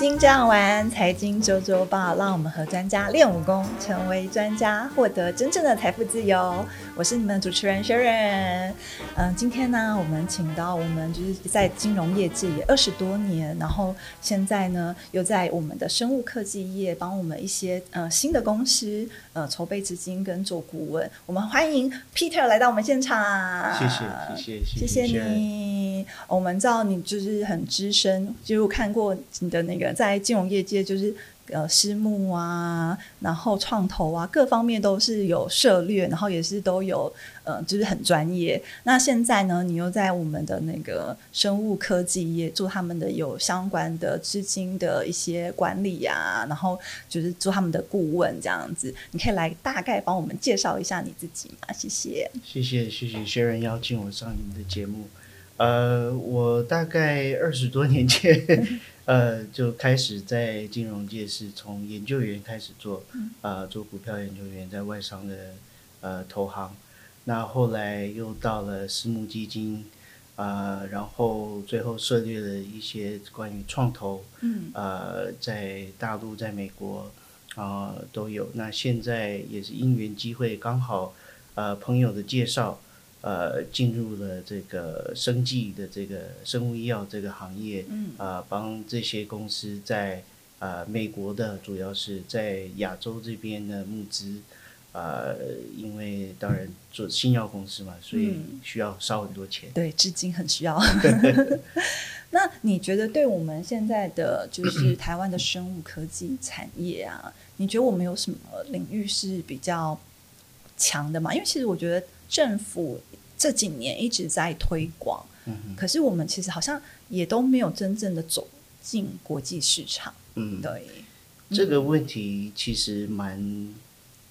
经这样玩，财经周周报，让我们和专家练武功，成为专家，获得真正的财富自由。我是你们的主持人 Sharon。嗯，今天呢，我们请到我们就是在金融业界也二十多年，然后现在呢又在我们的生物科技业帮我们一些呃新的公司呃筹备资金跟做顾问。我们欢迎 Peter 来到我们现场。谢谢谢谢谢谢你。我们知道你就是很资深，就看过你的那个在金融业界就是。呃，私募啊，然后创投啊，各方面都是有涉略，然后也是都有，呃，就是很专业。那现在呢，你又在我们的那个生物科技业做他们的有相关的资金的一些管理啊，然后就是做他们的顾问这样子。你可以来大概帮我们介绍一下你自己吗？谢谢。谢谢谢谢薛仁邀请我上你们的节目。呃，我大概二十多年前。呃，就开始在金融界是从研究员开始做，啊，做股票研究员，在外商的呃投行，那后来又到了私募基金，啊，然后最后涉猎了一些关于创投，嗯，呃，在大陆、在美国啊都有。那现在也是因缘机会，刚好呃朋友的介绍。呃，进入了这个生技的这个生物医药这个行业，嗯，啊，帮这些公司在啊美国的，主要是在亚洲这边的募资，啊，因为当然做新药公司嘛，所以需要烧很多钱，对，至今很需要。那你觉得对我们现在的就是 台湾的生物科技产业啊，你觉得我们有什么领域是比较强的嘛？因为其实我觉得政府。这几年一直在推广，可是我们其实好像也都没有真正的走进国际市场。嗯，对，这个问题其实蛮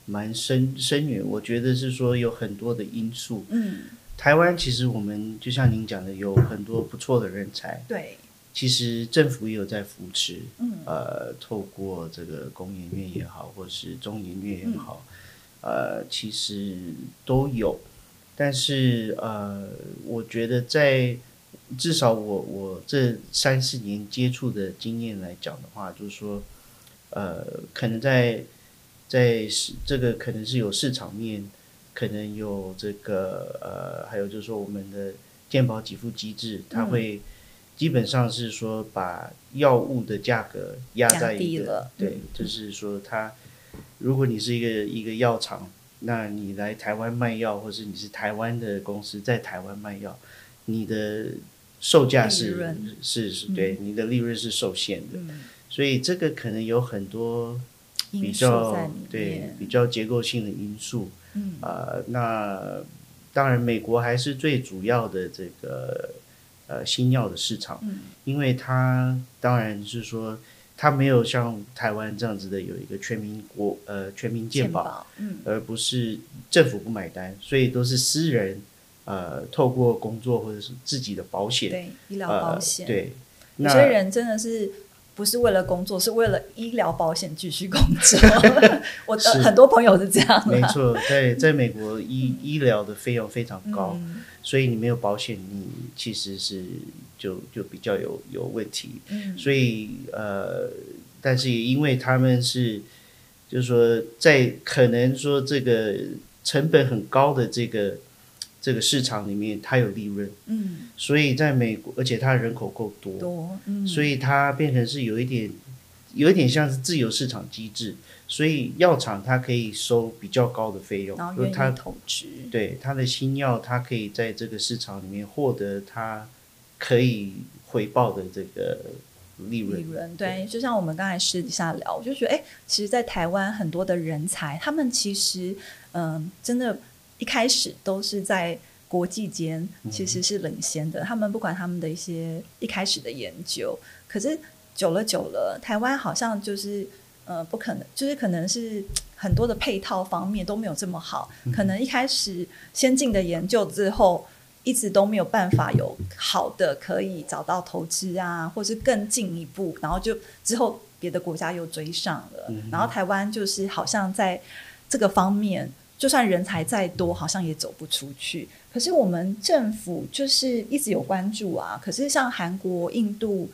蛮深深远。我觉得是说有很多的因素。嗯，台湾其实我们就像您讲的，有很多不错的人才。对，其实政府也有在扶持。嗯，呃，透过这个工研院也好，或是中研院也好，呃，其实都有。但是呃，我觉得在至少我我这三四年接触的经验来讲的话，就是说，呃，可能在在市这个可能是有市场面，可能有这个呃，还有就是说我们的健保给付机制，它会基本上是说把药物的价格压在一个对，就是说它如果你是一个一个药厂。那你来台湾卖药，或是你是台湾的公司在台湾卖药，你的售价是是是对你的利润是受限的，所以这个可能有很多比较对比较结构性的因素。啊，那当然美国还是最主要的这个呃新药的市场，因为它当然是说。它没有像台湾这样子的有一个全民国呃全民健保，嗯，而不是政府不买单，所以都是私人呃透过工作或者是自己的保险，对医疗保险，对有些人真的是不是为了工作，是为了医疗保险继续工作。我的很多朋友是这样，没错，在在美国医医疗的费用非常高，所以你没有保险，你其实是。就就比较有有问题，所以呃，但是也因为他们是，就是说在可能说这个成本很高的这个这个市场里面，它有利润，嗯，所以在美国，而且它人口够多，多，嗯所以它变成是有一点有一点像是自由市场机制，所以药厂它可以收比较高的费用，然后它投资，对它的新药，它可以在这个市场里面获得它。可以回报的这个利润，利润对，就像我们刚才私底下聊，我就觉得，哎，其实，在台湾很多的人才，他们其实，嗯，真的，一开始都是在国际间其实是领先的。他们不管他们的一些一开始的研究，可是久了久了，台湾好像就是，呃，不可能，就是可能是很多的配套方面都没有这么好。可能一开始先进的研究之后。一直都没有办法有好的可以找到投资啊，或是更进一步，然后就之后别的国家又追上了，然后台湾就是好像在这个方面，就算人才再多，好像也走不出去。可是我们政府就是一直有关注啊，可是像韩国、印度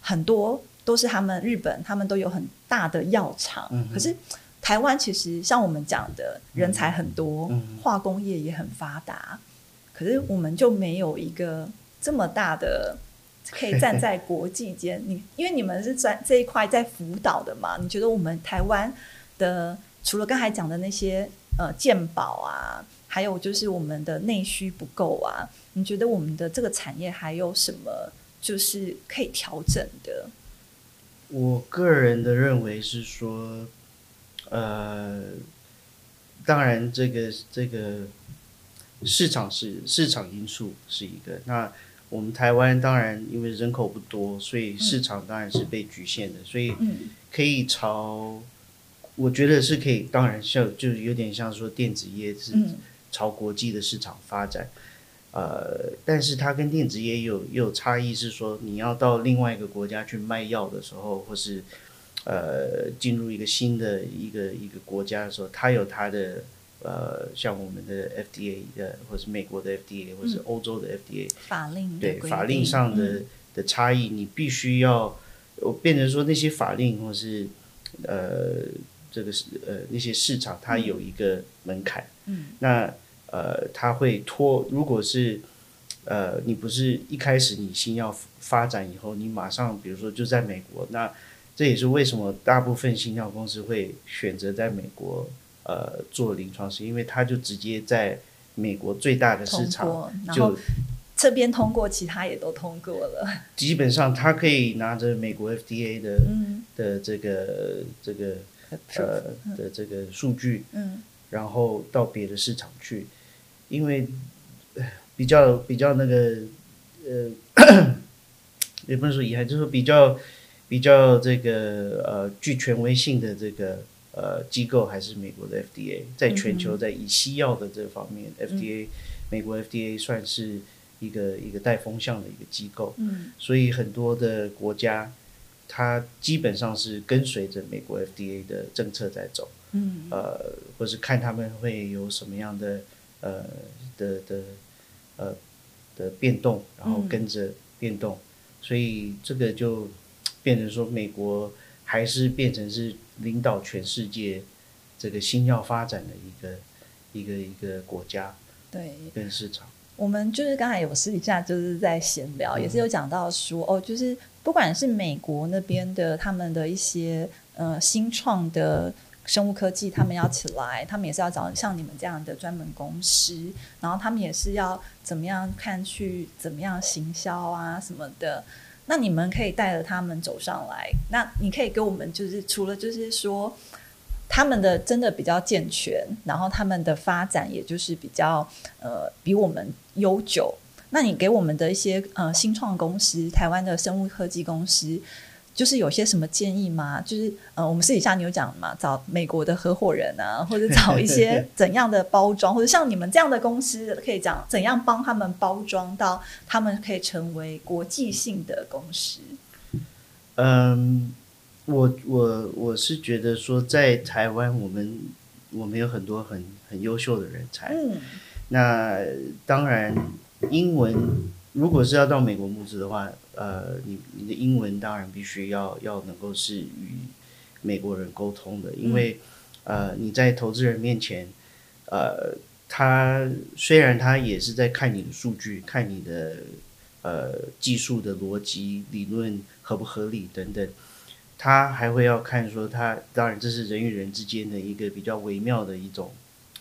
很多都是他们日本，他们都有很大的药厂。可是台湾其实像我们讲的人才很多，化工业也很发达，可是我们就没有一个这么大的可以站在国际间。你因为你们是在这一块在辅导的嘛？你觉得我们台湾的除了刚才讲的那些呃鉴宝啊，还有就是我们的内需不够啊？你觉得我们的这个产业还有什么就是可以调整的？我个人的认为是说，呃，当然这个这个市场是市场因素是一个。那我们台湾当然因为人口不多，所以市场当然是被局限的，所以可以朝，我觉得是可以，当然像就是有点像说电子业是朝国际的市场发展。呃，但是它跟电子业有有差异，是说你要到另外一个国家去卖药的时候，或是呃进入一个新的一个一个国家的时候，它有它的呃，像我们的 FDA 的，或是美国的 FDA，或是欧洲的 FDA 法令对法令上的的差异，你必须要我变成说那些法令或是呃这个是呃那些市场，它有一个门槛，嗯，那。呃，它会拖。如果是，呃，你不是一开始你新药发展以后，你马上，比如说就在美国，那这也是为什么大部分新药公司会选择在美国呃做临床试，因为它就直接在美国最大的市场就这边通过，其他也都通过了。基本上，他可以拿着美国 FDA 的的这个这个呃的这个数据，嗯，然后到别的市场去。因为比较比较那个呃，也不能说遗憾，就是比较比较这个呃具权威性的这个呃机构还是美国的 FDA，在全球在以西药的这方面，FDA 美国 FDA 算是一个一个带风向的一个机构，嗯，所以很多的国家它基本上是跟随着美国 FDA 的政策在走，嗯，呃，或是看他们会有什么样的。呃的的呃的变动，然后跟着变动，所以这个就变成说，美国还是变成是领导全世界这个新药发展的一个一个一个国家，对，跟市场。我们就是刚才有私底下就是在闲聊，也是有讲到说，哦，就是不管是美国那边的他们的一些呃新创的。生物科技，他们要起来，他们也是要找像你们这样的专门公司，然后他们也是要怎么样看去怎么样行销啊什么的。那你们可以带着他们走上来。那你可以给我们，就是除了就是说他们的真的比较健全，然后他们的发展也就是比较呃比我们悠久。那你给我们的一些呃新创公司，台湾的生物科技公司。就是有些什么建议吗？就是呃，我们私底下你有讲嘛，找美国的合伙人啊，或者找一些怎样的包装，或者像你们这样的公司，可以讲怎样帮他们包装到他们可以成为国际性的公司。嗯，我我我是觉得说，在台湾，我们我们有很多很很优秀的人才。嗯，那当然，英文如果是要到美国募资的话。呃，你你的英文当然必须要要能够是与美国人沟通的，因为呃你在投资人面前，呃他虽然他也是在看你的数据，看你的呃技术的逻辑理论合不合理等等，他还会要看说他当然这是人与人之间的一个比较微妙的一种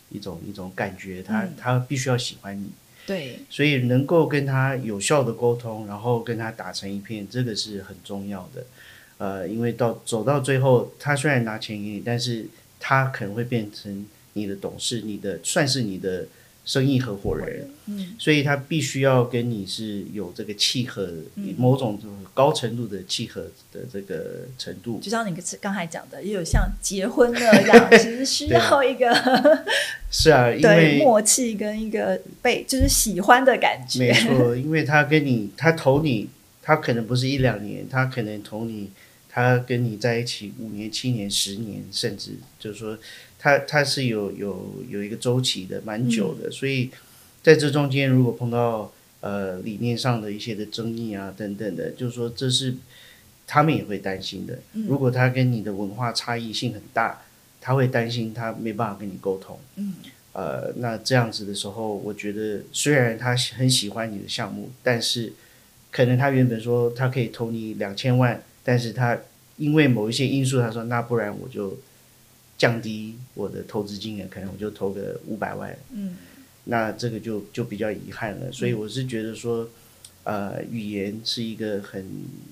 一种一种感觉，他他必须要喜欢你。对，所以能够跟他有效的沟通，然后跟他打成一片，这个是很重要的。呃，因为到走到最后，他虽然拿钱给你，但是他可能会变成你的董事，你的算是你的。生意合伙人，嗯，所以他必须要跟你是有这个契合，某种高程度的契合的这个程度。就像你刚才讲的，也有像结婚那样，其实需要一个是啊，对默契跟一个被就是喜欢的感觉。没错，因为他跟你，他投你，他可能不是一两年，他可能投你，他跟你在一起五年、七年、十年，甚至就是说。它它是有有有一个周期的，蛮久的，所以在这中间，如果碰到呃理念上的一些的争议啊等等的，就是说这是他们也会担心的。如果他跟你的文化差异性很大，他会担心他没办法跟你沟通。嗯，呃，那这样子的时候，我觉得虽然他很喜欢你的项目，但是可能他原本说他可以投你两千万，但是他因为某一些因素，他说那不然我就降低我的投资金额，可能我就投个五百万。嗯，那这个就就比较遗憾了。所以我是觉得说。呃，语言是一个很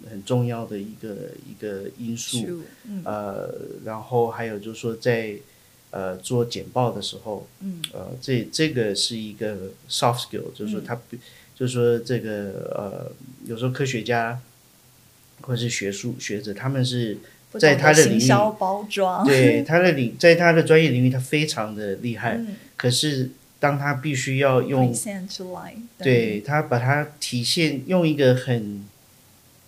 很重要的一个一个因素，嗯呃，然后还有就是说，在呃做简报的时候，嗯，呃，这这个是一个 soft skill，就是说他，就是说这个呃，有时候科学家或者是学术学者，他们是在他的领域包装，对 他的领，在他的专业领域，他非常的厉害，可是。当他必须要用，对。他把它体现用一个很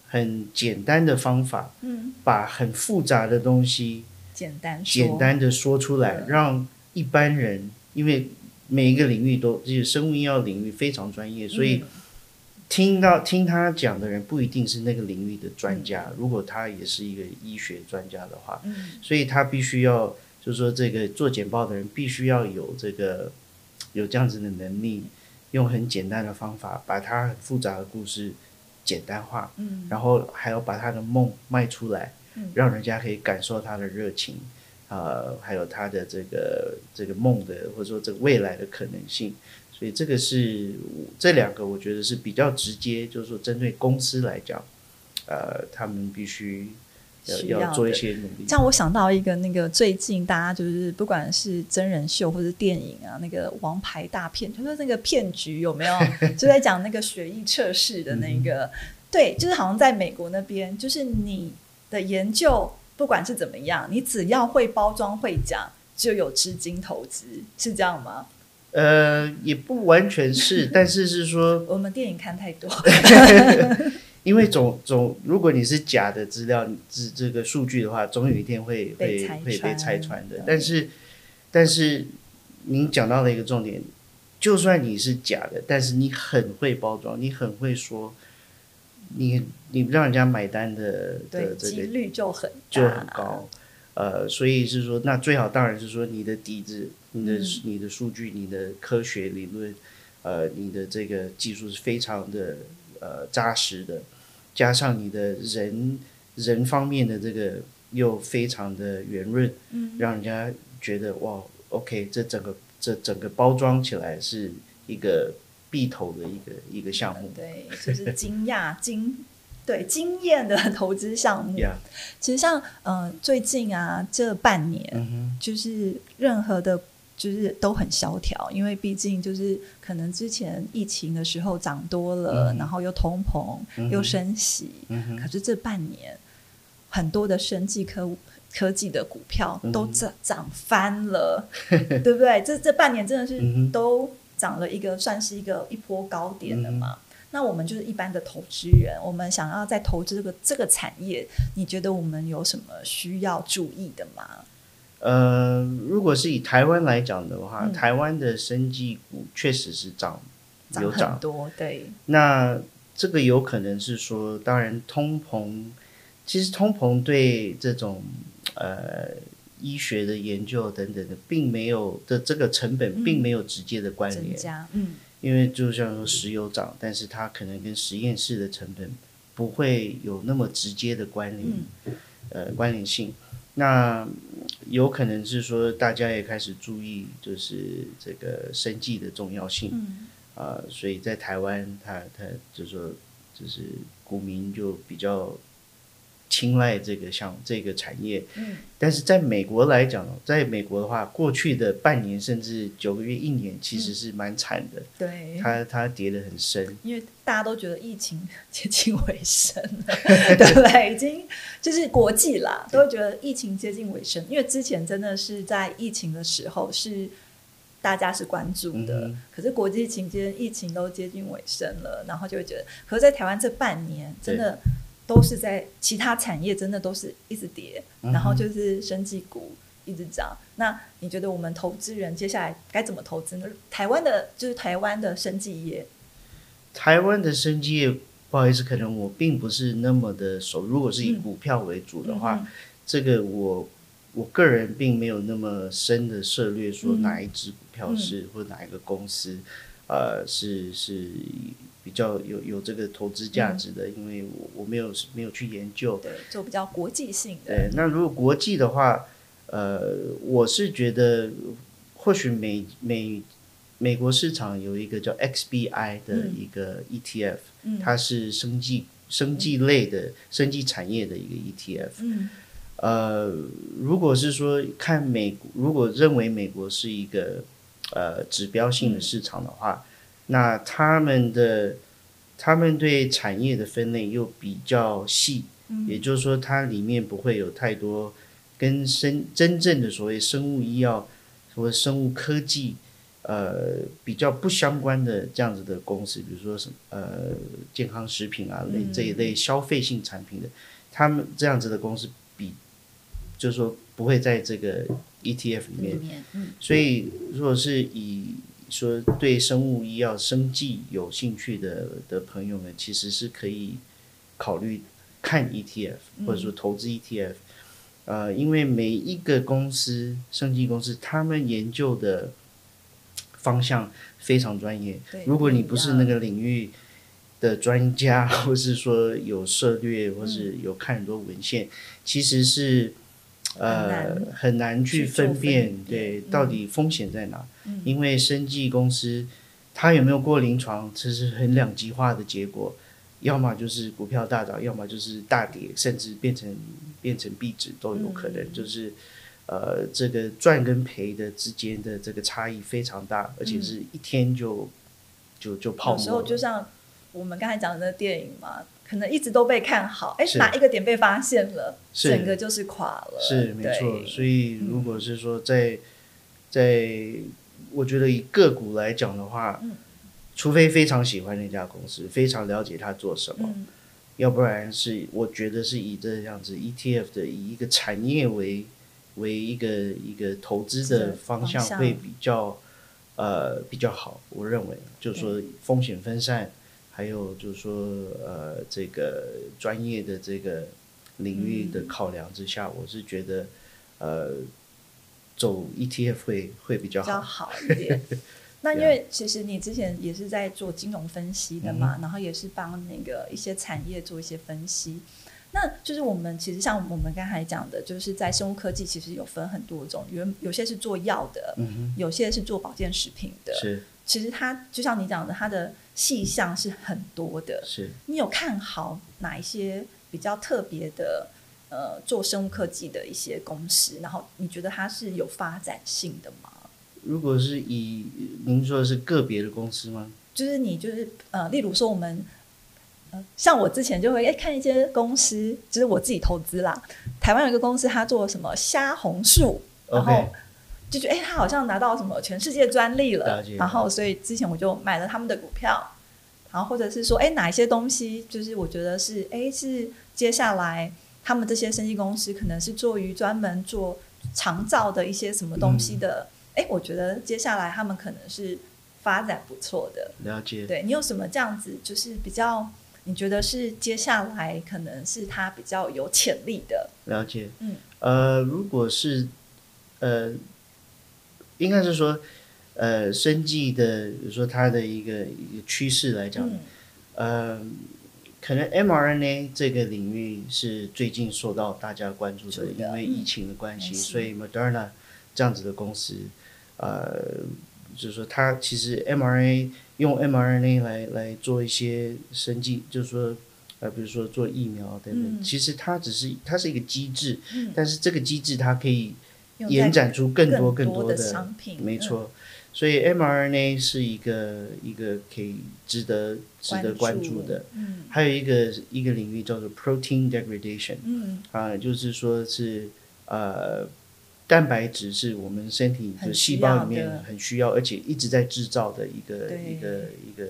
很简单的方法，嗯，把很复杂的东西简单简单的说出来，让一般人，因为每一个领域都就是生物医药领域非常专业，所以听到听他讲的人不一定是那个领域的专家。如果他也是一个医学专家的话，嗯，所以他必须要就是说，这个做简报的人必须要有这个。有这样子的能力，用很简单的方法把他很复杂的故事简单化，嗯，然后还要把他的梦卖出来，嗯，让人家可以感受他的热情，呃，还有他的这个这个梦的或者说这个未来的可能性，所以这个是这两个我觉得是比较直接，就是说针对公司来讲，呃，他们必须。要要做一些努力。像我想到一个那个最近大家就是不管是真人秀或者电影啊，那个王牌大片，就是那个骗局有没有？就在讲那个血液测试的那个，对，就是好像在美国那边，就是你的研究不管是怎么样，你只要会包装会讲，就有资金投资，是这样吗？呃，也不完全是，但是是说 我们电影看太多。因为总总，如果你是假的资料，这这个数据的话，总有一天会会会被拆穿的。但是，但是您讲到了一个重点，就算你是假的，但是你很会包装，你很会说，你你让人家买单的的这个几率就很就很高。呃，所以是说，那最好当然是说你的底子、你的你的数据、你的科学理论，呃，你的这个技术是非常的呃扎实的。加上你的人人方面的这个又非常的圆润，嗯，让人家觉得哇，OK，这整个这整个包装起来是一个必投的一个一个项目，对，就是惊讶惊，对惊艳的 投资项目。其实像嗯最近啊这半年，就是任何的。就是都很萧条，因为毕竟就是可能之前疫情的时候涨多了，然后又通膨又升息，可是这半年很多的生技科科技的股票都涨涨翻了，对不对？这这半年真的是都涨了一个，算是一个一波高点的嘛。那我们就是一般的投资人，我们想要在投资这个这个产业，你觉得我们有什么需要注意的吗？呃，如果是以台湾来讲的话，台湾的生技股确实是涨，有涨。多，对。那这个有可能是说，当然通膨，其实通膨对这种呃医学的研究等等的，并没有的这个成本并没有直接的关联，嗯，因为就像说石油涨，但是它可能跟实验室的成本不会有那么直接的关联，呃，关联性。那有可能是说，大家也开始注意，就是这个生计的重要性，啊，所以在台湾，他他就说，就是股民就比较。青睐这个像这个产业，嗯，但是在美国来讲，在美国的话，过去的半年甚至九个月、一年，其实是蛮惨的。对，它它跌得很深，因为大家都觉得疫情接近尾声了，对不对？已经就是国际啦，都会觉得疫情接近尾声。因为之前真的是在疫情的时候是大家是关注的，可是国际情间疫情都接近尾声了，然后就会觉得，可是在台湾这半年真的。都是在其他产业，真的都是一直跌，然后就是生技股一直涨。那你觉得我们投资人接下来该怎么投资呢？台湾的就是台湾的生技业，台湾的生技业不好意思，可能我并不是那么的熟。如果是以股票为主的话，这个我我个人并没有那么深的涉略，说哪一只股票是或哪一个公司，呃，是是比较有有这个投资价值的，因为我我没有没有去研究。对，就比较国际性的。对，那如果国际的话，呃，我是觉得或许美美。美国市场有一个叫 XBI 的一个 ETF，它是生技生技类的生技产业的一个 ETF。呃，如果是说看美，如果认为美国是一个呃指标性的市场的话，那他们的他们对产业的分类又比较细，也就是说它里面不会有太多跟生真正的所谓生物医药或生物科技。呃，比较不相关的这样子的公司，比如说什么呃健康食品啊类这一类消费性产品的，他们这样子的公司比，就是说不会在这个 ETF 里面。所以，如果是以说对生物医药、生技有兴趣的的朋友们，其实是可以考虑看 ETF，或者说投资 ETF。呃，因为每一个公司，生技公司，他们研究的。方向非常专业。如果你不是那个领域的专家，或是说有涉略，或是有看很多文献，其实是呃很难去分辨，对，到底风险在哪？因为生技公司它有没有过临床，这是很两极化的结果，要么就是股票大涨，要么就是大跌，甚至变成变成壁纸都有可能，就是。呃，这个赚跟赔的之间的这个差异非常大，而且是一天就就就泡沫。有时候就像我们刚才讲的那电影嘛，可能一直都被看好，哎，哪一个点被发现了，整个就是垮了。是没错，所以如果是说在在，我觉得以个股来讲的话，除非非常喜欢那家公司，非常了解他做什么，要不然是我觉得是以这样子 ETF 的以一个产业为。为一个一个投资的方向会比较呃比较好，我认为。就是说风险分散，还有就是说呃这个专业的这个领域的考量之下，我是觉得呃走 ETF 会会比较好一点。那因为其实你之前也是在做金融分析的嘛，然后也是帮那个一些产业做一些分析。那就是我们其实像我们刚才讲的，就是在生物科技其实有分很多种，有有些是做药的，有些是做保健食品的。是，其实它就像你讲的，它的细项是很多的。是，你有看好哪一些比较特别的呃做生物科技的一些公司？然后你觉得它是有发展性的吗？如果是以您说的是个别的公司吗？就是你就是呃，例如说我们。像我之前就会哎看一些公司，就是我自己投资啦。台湾有一个公司，它做什么虾红素，然后就觉得哎，他好像拿到什么全世界专利了。然后所以之前我就买了他们的股票。然后或者是说，哎，哪一些东西，就是我觉得是哎，是接下来他们这些生技公司可能是做于专门做长照的一些什么东西的。哎，我觉得接下来他们可能是发展不错的。了解。对你有什么这样子，就是比较。你觉得是接下来可能是他比较有潜力的？了解，嗯，呃，如果是，呃，应该是说，呃，生计的，比如说它的一个一个趋势来讲，呃，可能 mRNA 这个领域是最近受到大家关注的，因为疫情的关系，所以 Moderna 这样子的公司，呃，就是说它其实 mRNA。用 mRNA 来来做一些生计，就是说，呃，比如说做疫苗等等，其实它只是它是一个机制，但是这个机制它可以延展出更多更多的商品，没错。所以 mRNA 是一个一个可以值得值得关注的。嗯，还有一个一个领域叫做 protein degradation，嗯，啊，就是说是呃。蛋白质是我们身体的细胞里面很需要，而且一直在制造的一个一个一个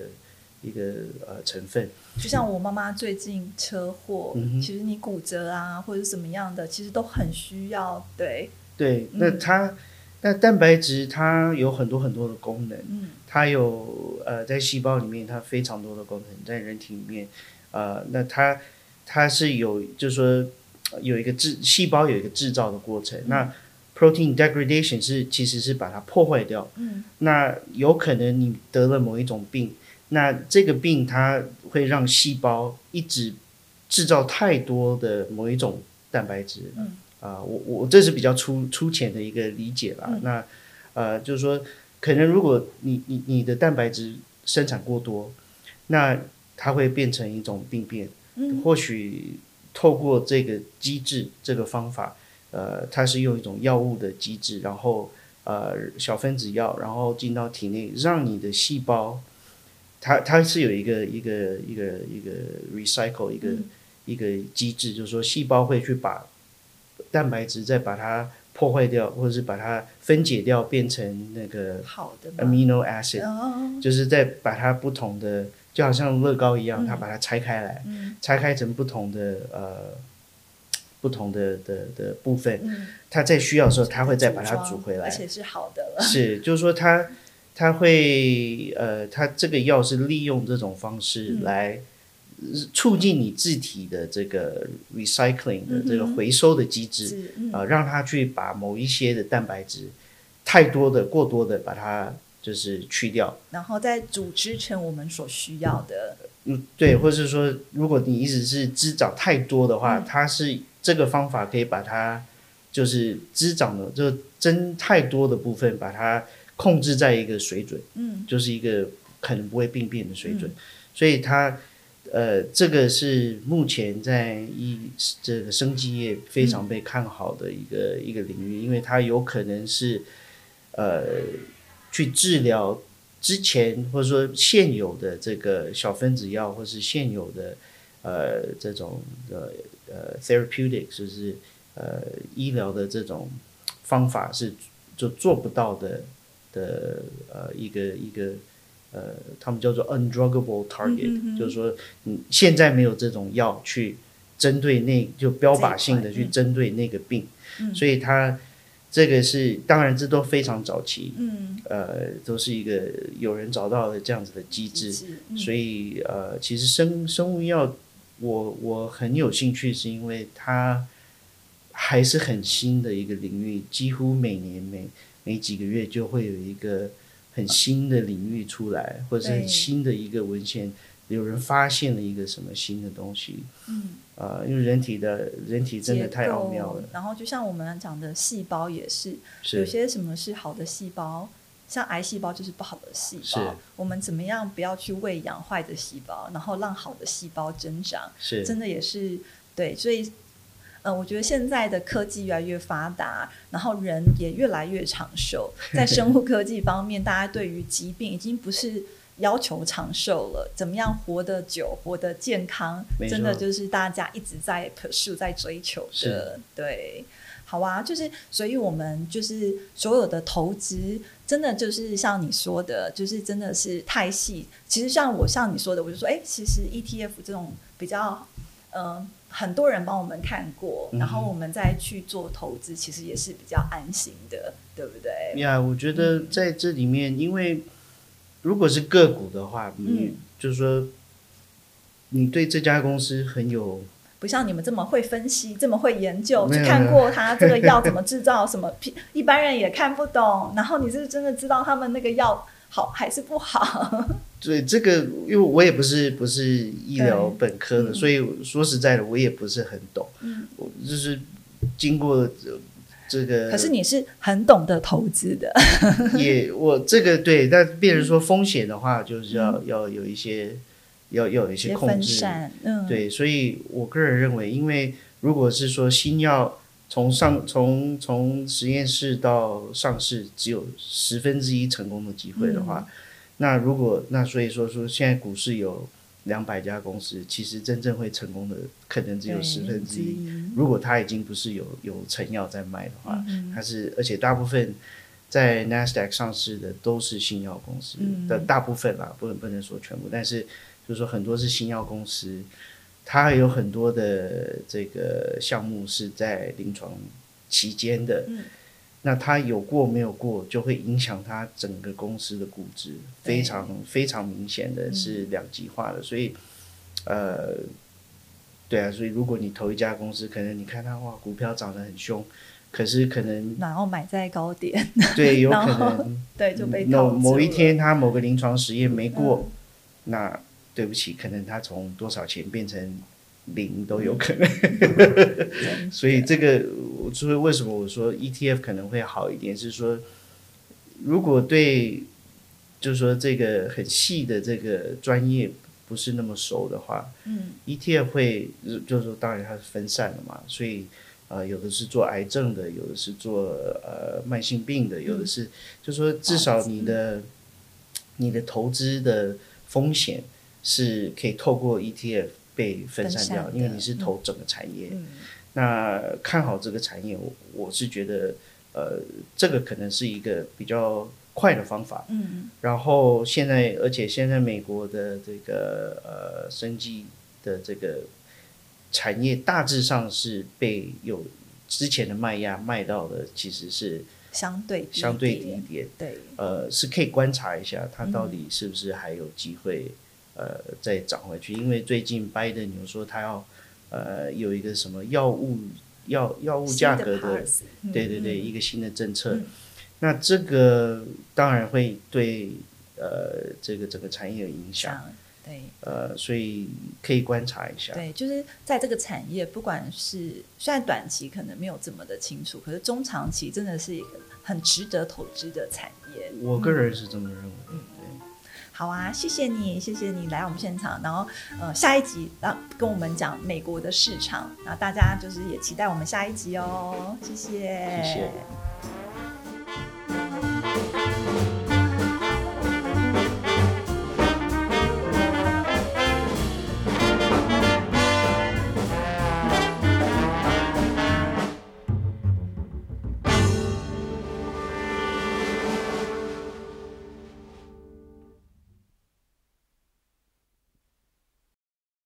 一个呃成分。就像我妈妈最近车祸，其实你骨折啊或者是什么样的，其实都很需要。对对，那它那蛋白质它有很多很多的功能，它有呃在细胞里面它非常多的功能，在人体里面呃，那它它是有就是说有一个制细胞有一个制造的过程，那 protein degradation 是其实是把它破坏掉。嗯，那有可能你得了某一种病，那这个病它会让细胞一直制造太多的某一种蛋白质。嗯，啊、我我这是比较粗粗浅的一个理解啦。嗯那呃，就是说，可能如果你你你的蛋白质生产过多，那它会变成一种病变。嗯或许透过这个机制、这个方法，呃，它是用一种药物的机制，然后呃小分子药，然后进到体内，让你的细胞，它它是有一个一个一个一个 recycle 一个、嗯一个机制，就是说细胞会去把蛋白质再把它破坏掉，或者是把它分解掉，变成那个好的。amino acid，、哦，就是再把它不同的，就好像乐高一样，它把它拆开来，嗯拆开成不同的呃不同的的的部分，嗯，它在需要的时候，它会再把它装煮回来。而且是好的了。是，就是说它它会呃，它这个药是利用这种方式嗯来促进你自体的这个 recycling 的这个回收的机制，啊，让它去把某一些的蛋白质太多的、过多的把它就是去掉。然后再组织成我们所需要的。嗯，对，或是说，如果你一直是滋长太多的话，嗯它是这个方法可以把它就是滋长的，就增太多的部分，把它控制在一个水准，嗯就是一个可能不会病变的水准。所以它呃，这个是目前在医这个生技业非常被看好的一个、一个领域，因为它有可能是呃去治疗之前或者说现有的这个小分子药，或是现有的呃这种呃呃 therapeutic，就是呃医疗的这种方法是就做不到的的呃一个一个呃他们叫做 undruggable target，、嗯嗯嗯就是说嗯现在没有这种药去针对那就标靶性的去针对那个病，嗯。所以它这个是当然这都非常早期，嗯，呃，都是一个有人找到了这样子的机制，所以呃，其实生生物药我我很有兴趣，是因为它还是很新的一个领域，几乎每年每每几个月就会有一个很新的领域出来，或者是很新的一个文献，有人发现了一个什么新的东西，嗯，呃，因为人体的人体真的太奥妙了，然后就像我们讲的细胞也是，有些什么是好的细胞，像癌细胞就是不好的细是胞。我们怎么样不要去喂养坏的细胞，然后让好的细胞增长？是真的也是对，所以。呃，我觉得现在的科技越来越发达，然后人也越来越长寿。在生物科技方面，大家对于疾病已经不是要求长寿了，怎么样活得久、活得健康，真的就是大家一直在 pursue 在追求的。对，好啊，就是所以我们就是所有的投资，真的就是像你说的，就是真的是太细。其实像我像你说的，我就说，哎，其实 ETF 这种比较，嗯、很多人帮我们看过，然后我们再去做投资，其实也是比较安心的，对不对？呀我觉得在这里面，因为如果是个股的话，你嗯就是说你对这家公司很有不像你们这么会分析，这么会研究，去看过它这个药怎么制造，什么 一般人也看不懂。然后你是真的知道他们那个药好还是不好？对这个，因为我也不是不是医疗本科的，嗯所以说实在的，我也不是很懂。嗯，我就是经过这这个，可是你是很懂得投资的，也 我这个对，但变成说风险的话，就是要、要有一些要要有一些控制。散，嗯，对，所以我个人认为，因为如果是说新药从上从从实验室到上市只有十分之一成功的机会的嗯话，那如果那所以说说现在股市有两百家公司，其实真正会成功的可能只有对十分之一。如果它已经不是有有成药在卖的话，嗯它是而且大部分在 NASDAQ 上市的都是新药公司嗯。的大部分啦，不能不能说全部，但是就是说很多是新药公司，它有很多的这个项目是在临床期间的，嗯那它有过没有过，就会影响它整个公司的估值，非常非常明显的是两极化的，所以呃，对啊，所以如果你投一家公司，可能你看它哇，股票涨得很凶，可是可能然后买在高点，对，有可能对就被某套某一天它某个临床实验没过，嗯。那对不起，可能它从多少钱变成零都有可能。真 所以这个，我就是为什么我说 ETF 可能会好一点，是说如果对，就是说这个很细的这个专业不是那么熟的话，嗯，ETF 会就是说，当然它是分散的嘛，所以呃，有的是做癌症的，有的是做呃慢性病的，有的是，就说至少你的你的投资的风险是可以透过 ETF 被分散掉，散因为你是投整个产业。嗯那看好这个产业，我我是觉得呃，这个可能是一个比较快的方法。嗯然后现在，而且现在美国的这个呃生技的这个产业大致上是被有之前的卖压卖到的，其实是相对低相对低一点。对，呃，是可以观察一下它到底是不是还有机会呃再涨回去，因为最近拜登有说他要呃有一个什么药物药药物价格的对对对，嗯一个新的政策。嗯那这个当然会对呃这个整个产业有影响，想对呃，所以可以观察一下。对，就是在这个产业，不管是虽然短期可能没有这么的清楚，可是中长期真的是一个很值得投资的产业。我个人是这么认为。嗯好啊，谢谢你，谢谢你来我们现场，然后呃下一集让跟我们讲美国的市场，那大家就是也期待我们下一集哦，谢谢，谢谢。